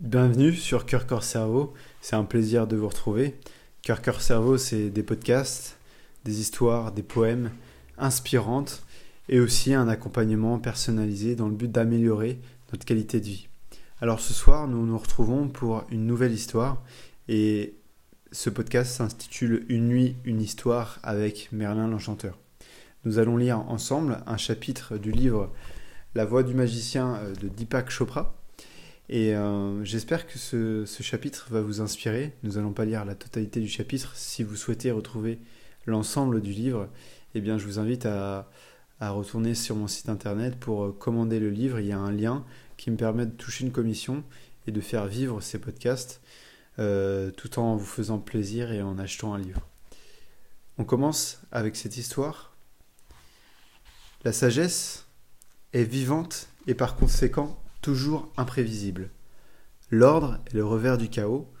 Bienvenue sur Cœur Corps Cerveau, c'est un plaisir de vous retrouver. Cœur Corps Cerveau, c'est des podcasts, des histoires, des poèmes inspirantes et aussi un accompagnement personnalisé dans le but d'améliorer notre qualité de vie. Alors ce soir, nous nous retrouvons pour une nouvelle histoire et ce podcast s'intitule Une nuit, une histoire avec Merlin l'Enchanteur. Nous allons lire ensemble un chapitre du livre La voix du magicien euh, de Deepak Chopra et euh, j'espère que ce, chapitre va vous inspirer. Nous n'allons pas lire la totalité du chapitre. Si vous souhaitez retrouver l'ensemble du livre, eh bien, je vous invite à, retourner sur mon site internet pour euh, commander le livre. Il y a un lien qui me permet de toucher une commission et de faire vivre ces podcasts euh, tout en vous faisant plaisir et en achetant un livre. On commence avec cette histoire. La sagesse est vivante et par conséquent imprévisible. L'ordre est le revers du chaos,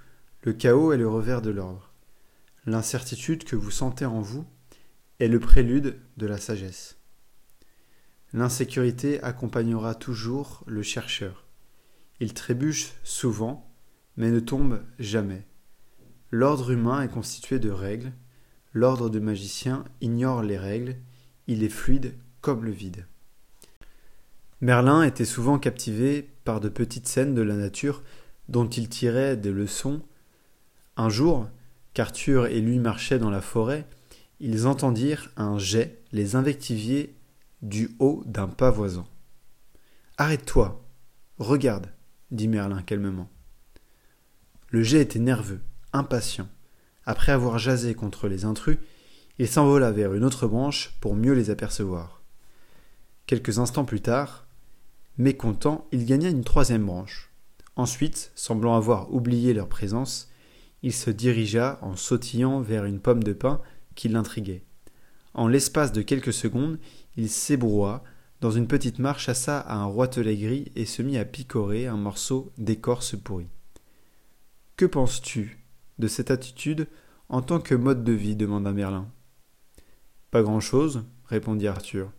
le chaos est le revers de l'ordre. L'incertitude que vous sentez en vous est le prélude de la sagesse. L'insécurité accompagnera toujours le chercheur. Il trébuche souvent, mais ne tombe jamais. L'ordre humain est constitué de règles, l'ordre de magicien ignore les règles, il est fluide comme le vide. Merlin était souvent captivé par de petites scènes de la nature dont il tirait des leçons. Un jour, qu'Arthur et lui marchaient dans la forêt, ils entendirent un jet les invectivier du haut d'un pavoisant. Arrête-toi, regarde, dit Merlin calmement. Le jet était nerveux, impatient. Après avoir jasé contre les intrus, il s'envola vers une autre branche pour mieux les apercevoir. Quelques instants plus tard, Mécontent, il gagna une troisième branche. Ensuite, semblant avoir oublié leur présence, il se dirigea en sautillant vers une pomme de pin qui l'intriguait. En l'espace de quelques secondes, il s'ébroua, dans une petite marche chassa à un roitelet gris et se mit à picorer un morceau d'écorce pourrie. Que penses-tu de cette attitude en tant que mode de vie demanda Merlin. Pas grand-chose, répondit Arthur.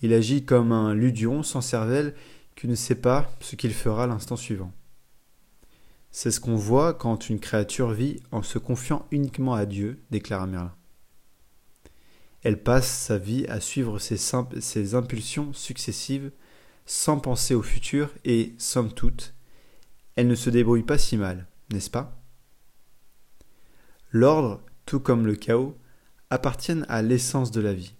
Il agit comme un ludion sans cervelle qui ne sait pas ce qu'il fera l'instant suivant. C'est ce qu'on voit quand une créature vit en se confiant uniquement à Dieu, déclara Merlin. Elle passe sa vie à suivre ses, impulsions successives sans penser au futur et, somme toute, elle ne se débrouille pas si mal, n'est-ce pas? L'ordre, tout comme le chaos, appartiennent à l'essence de la vie.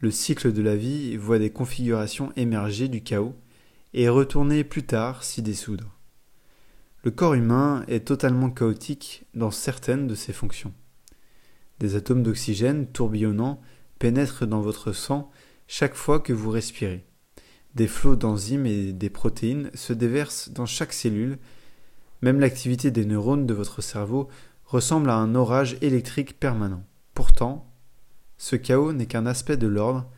Le cycle de la vie voit des configurations émerger du chaos et retourner plus tard s'y dissoudre. Le corps humain est totalement chaotique dans certaines de ses fonctions. Des atomes d'oxygène tourbillonnants pénètrent dans votre sang chaque fois que vous respirez. Des flots d'enzymes et des protéines se déversent dans chaque cellule. Même l'activité des neurones de votre cerveau ressemble à un orage électrique permanent. Pourtant, ce chaos n'est qu'un aspect de l'ordre,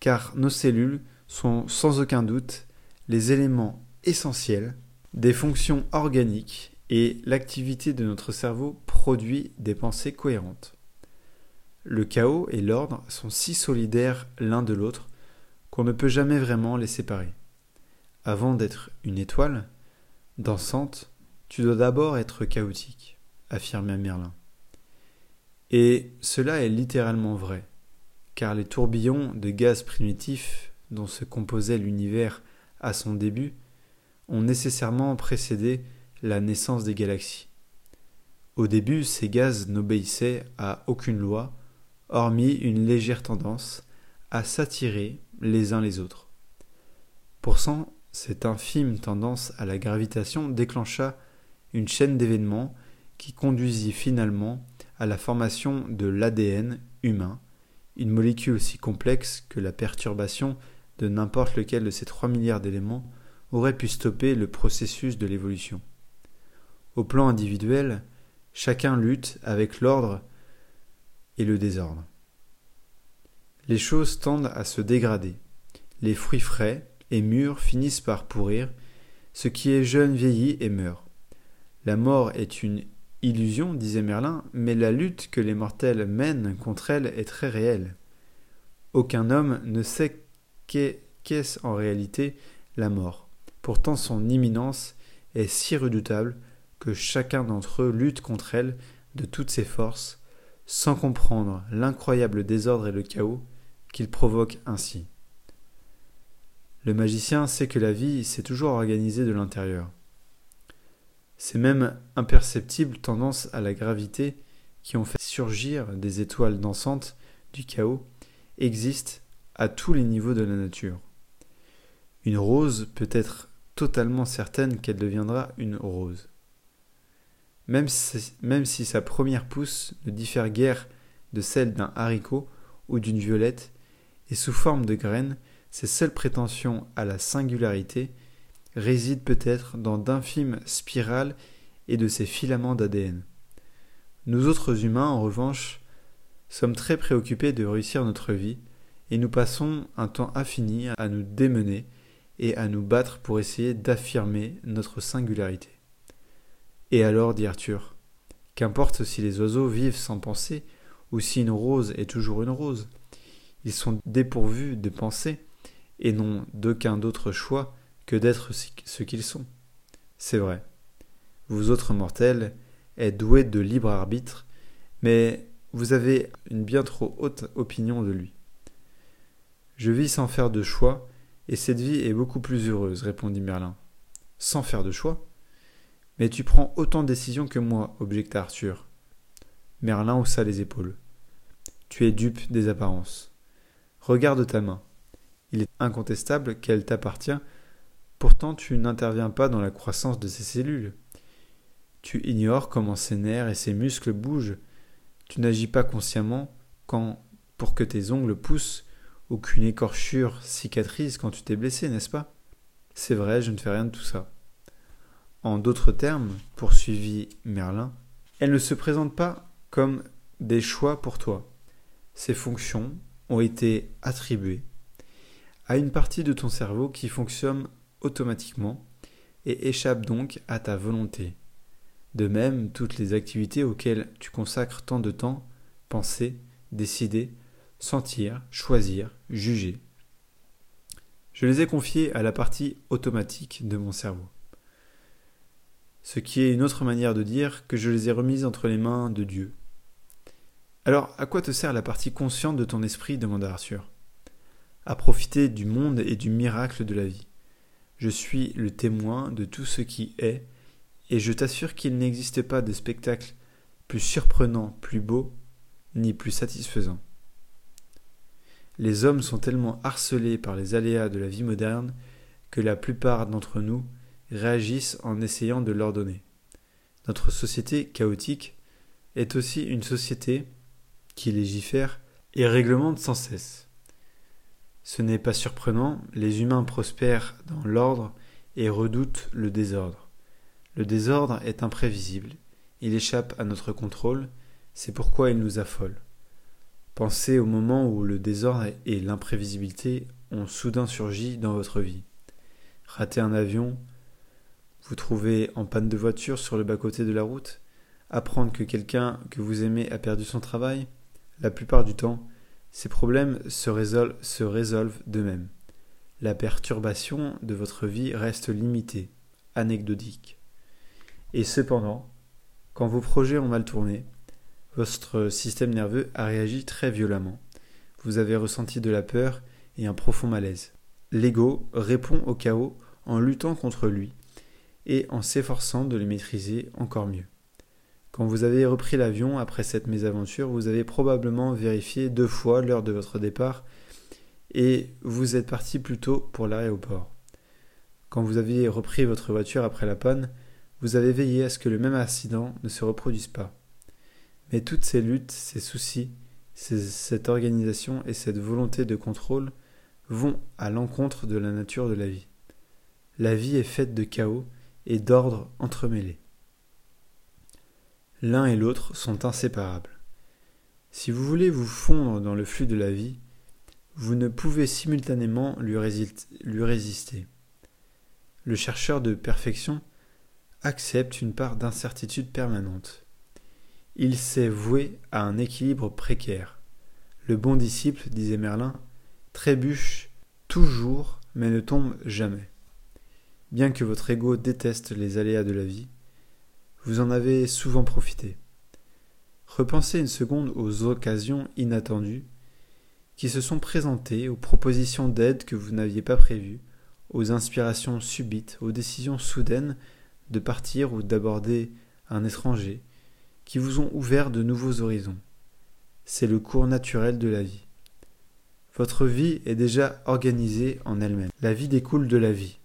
car nos cellules sont sans aucun doute les éléments essentiels des fonctions organiques et l'activité de notre cerveau produit des pensées cohérentes. Le chaos et l'ordre sont si solidaires l'un de l'autre qu'on ne peut jamais vraiment les séparer. Avant d'être une étoile dansante, tu dois d'abord être chaotique, affirma Merlin. Et cela est littéralement vrai, car les tourbillons de gaz primitifs dont se composait l'univers à son début ont nécessairement précédé la naissance des galaxies. Au début, ces gaz n'obéissaient à aucune loi, hormis une légère tendance à s'attirer les uns les autres. Pourtant, cette infime tendance à la gravitation déclencha une chaîne d'événements qui conduisit finalement à la formation de l'ADN humain, une molécule aussi complexe que la perturbation de n'importe lequel de ces trois milliards d'éléments aurait pu stopper le processus de l'évolution. Au plan individuel, chacun lutte avec l'ordre et le désordre. Les choses tendent à se dégrader. Les fruits frais et mûrs finissent par pourrir, ce qui est jeune vieillit et meurt. La mort est une Illusion, disait Merlin, mais la lutte que les mortels mènent contre elle est très réelle. Aucun homme ne sait qu'est-ce en réalité la mort. Pourtant son imminence est si redoutable que chacun d'entre eux lutte contre elle de toutes ses forces, sans comprendre l'incroyable désordre et le chaos qu'il provoque ainsi. Le magicien sait que la vie s'est toujours organisée de l'intérieur. Ces mêmes imperceptibles tendances à la gravité qui ont fait surgir des étoiles dansantes du chaos existent à tous les niveaux de la nature. Une rose peut être totalement certaine qu'elle deviendra une rose. Même si, sa première pousse ne diffère guère de celle d'un haricot ou d'une violette, et sous forme de graines, ses seules prétentions à la singularité résident peut-être dans d'infimes spirales et de ces filaments d'ADN. Nous autres humains, en revanche, sommes très préoccupés de réussir notre vie, et nous passons un temps infini à nous démener et à nous battre pour essayer d'affirmer notre singularité. Et alors, dit Arthur, qu'importe si les oiseaux vivent sans penser, ou si une rose est toujours une rose, ils sont dépourvus de pensée, et n'ont d'aucun d'autre choix que d'être ce qu'ils sont. C'est vrai. Vous autres mortels êtes doués de libre arbitre, mais vous avez une bien trop haute opinion de lui. Je vis sans faire de choix, et cette vie est beaucoup plus heureuse, répondit Merlin. Sans faire de choix? Mais tu prends autant de décisions que moi, objecta Arthur. Merlin haussa les épaules. Tu es dupe des apparences. Regarde ta main. Il est incontestable qu'elle t'appartient Pourtant tu n'interviens pas dans la croissance de ces cellules. Tu ignores comment ses nerfs et ses muscles bougent. Tu n'agis pas consciemment quand, pour que tes ongles poussent, ou qu'une écorchure cicatrise quand tu t'es blessé, n'est-ce pas? C'est vrai, je ne fais rien de tout ça. En d'autres termes, poursuivit Merlin, elle ne se présente pas comme des choix pour toi. Ces fonctions ont été attribuées à une partie de ton cerveau qui fonctionne automatiquement et échappe donc à ta volonté. De même, toutes les activités auxquelles tu consacres tant de temps, penser, décider, sentir, choisir, juger. Je les ai confiées à la partie automatique de mon cerveau. Ce qui est une autre manière de dire que je les ai remises entre les mains de Dieu. Alors, à quoi te sert la partie consciente de ton esprit? demanda Arthur. À profiter du monde et du miracle de la vie. Je suis le témoin de tout ce qui est, et je t'assure qu'il n'existe pas de spectacle plus surprenant, plus beau, ni plus satisfaisant. Les hommes sont tellement harcelés par les aléas de la vie moderne que la plupart d'entre nous réagissent en essayant de l'ordonner. Notre société chaotique est aussi une société qui légifère et réglemente sans cesse. Ce n'est pas surprenant, les humains prospèrent dans l'ordre et redoutent le désordre. Le désordre est imprévisible, il échappe à notre contrôle, c'est pourquoi il nous affole. Pensez au moment où le désordre et l'imprévisibilité ont soudain surgi dans votre vie. Rater un avion, vous trouvez en panne de voiture sur le bas-côté de la route, apprendre que quelqu'un que vous aimez a perdu son travail, la plupart du temps, ces problèmes se résolvent, d'eux-mêmes. La perturbation de votre vie reste limitée, anecdotique. Et cependant, quand vos projets ont mal tourné, votre système nerveux a réagi très violemment. Vous avez ressenti de la peur et un profond malaise. L'ego répond au chaos en luttant contre lui et en s'efforçant de le maîtriser encore mieux. Quand vous avez repris l'avion après cette mésaventure, vous avez probablement vérifié deux fois l'heure de votre départ et vous êtes parti plus tôt pour l'aéroport. Quand vous aviez repris votre voiture après la panne, vous avez veillé à ce que le même accident ne se reproduise pas. Mais toutes ces luttes, ces soucis, cette organisation et cette volonté de contrôle vont à l'encontre de la nature de la vie. La vie est faite de chaos et d'ordre entremêlés. L'un et l'autre sont inséparables. Si vous voulez vous fondre dans le flux de la vie, vous ne pouvez simultanément lui, résister. Le chercheur de perfection accepte une part d'incertitude permanente. Il s'est voué à un équilibre précaire. Le bon disciple, disait Merlin, trébuche toujours mais ne tombe jamais. bien que votre ego déteste les aléas de la vie, vous en avez souvent profité. Repensez une seconde aux occasions inattendues qui se sont présentées, aux propositions d'aide que vous n'aviez pas prévues, aux inspirations subites, aux décisions soudaines de partir ou d'aborder un étranger, qui vous ont ouvert de nouveaux horizons. C'est le cours naturel de la vie. Votre vie est déjà organisée en elle-même. La vie découle de la vie.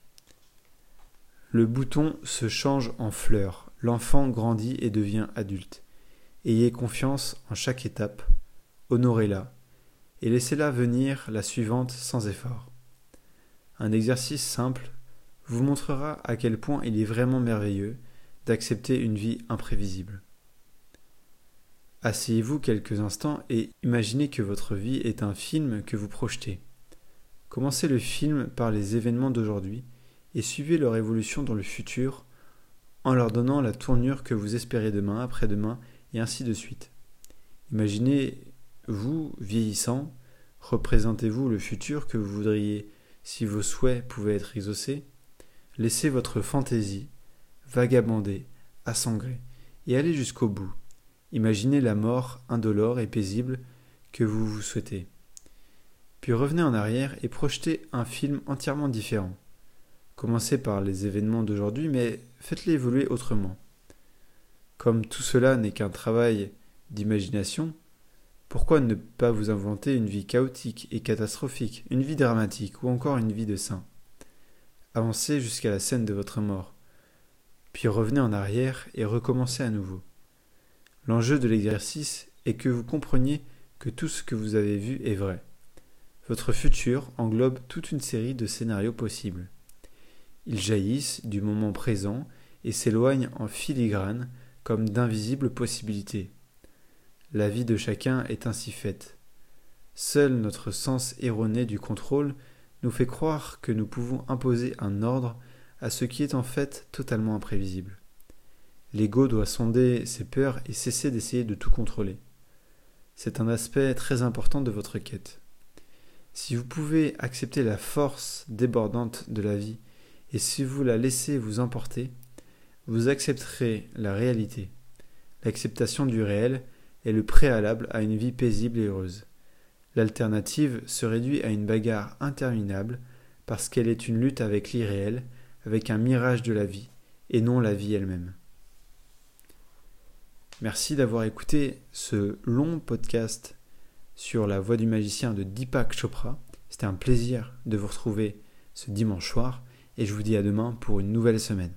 Le bouton se change en fleur, l'enfant grandit et devient adulte. Ayez confiance en chaque étape, honorez-la, et laissez-la venir la suivante sans effort. Un exercice simple vous montrera à quel point il est vraiment merveilleux d'accepter une vie imprévisible. Asseyez-vous quelques instants et imaginez que votre vie est un film que vous projetez. Commencez le film par les événements d'aujourd'hui et suivez leur évolution dans le futur en leur donnant la tournure que vous espérez demain, après-demain et ainsi de suite. Imaginez vous vieillissant, représentez-vous le futur que vous voudriez si vos souhaits pouvaient être exaucés. Laissez votre fantaisie vagabonder à son gré et allez jusqu'au bout. Imaginez la mort indolore et paisible que vous vous souhaitez. Puis revenez en arrière et projetez un film entièrement différent. Commencez par les événements d'aujourd'hui, mais faites-les évoluer autrement. Comme tout cela n'est qu'un travail d'imagination, pourquoi ne pas vous inventer une vie chaotique et catastrophique, une vie dramatique ou encore une vie de saint? Avancez jusqu'à la scène de votre mort, puis revenez en arrière et recommencez à nouveau. L'enjeu de l'exercice est que vous compreniez que tout ce que vous avez vu est vrai. Votre futur englobe toute une série de scénarios possibles. Ils jaillissent du moment présent et s'éloignent en filigrane comme d'invisibles possibilités. La vie de chacun est ainsi faite. Seul notre sens erroné du contrôle nous fait croire que nous pouvons imposer un ordre à ce qui est en fait totalement imprévisible. L'ego doit sonder ses peurs et cesser d'essayer de tout contrôler. C'est un aspect très important de votre quête. Si vous pouvez accepter la force débordante de la vie et si vous la laissez vous emporter, vous accepterez la réalité. L'acceptation du réel est le préalable à une vie paisible et heureuse. L'alternative se réduit à une bagarre interminable parce qu'elle est une lutte avec l'irréel, avec un mirage de la vie, et non la vie elle-même. Merci d'avoir écouté ce long podcast sur la voix du magicien de Deepak Chopra. C'était un plaisir de vous retrouver ce dimanche soir et je vous dis à demain pour une nouvelle semaine.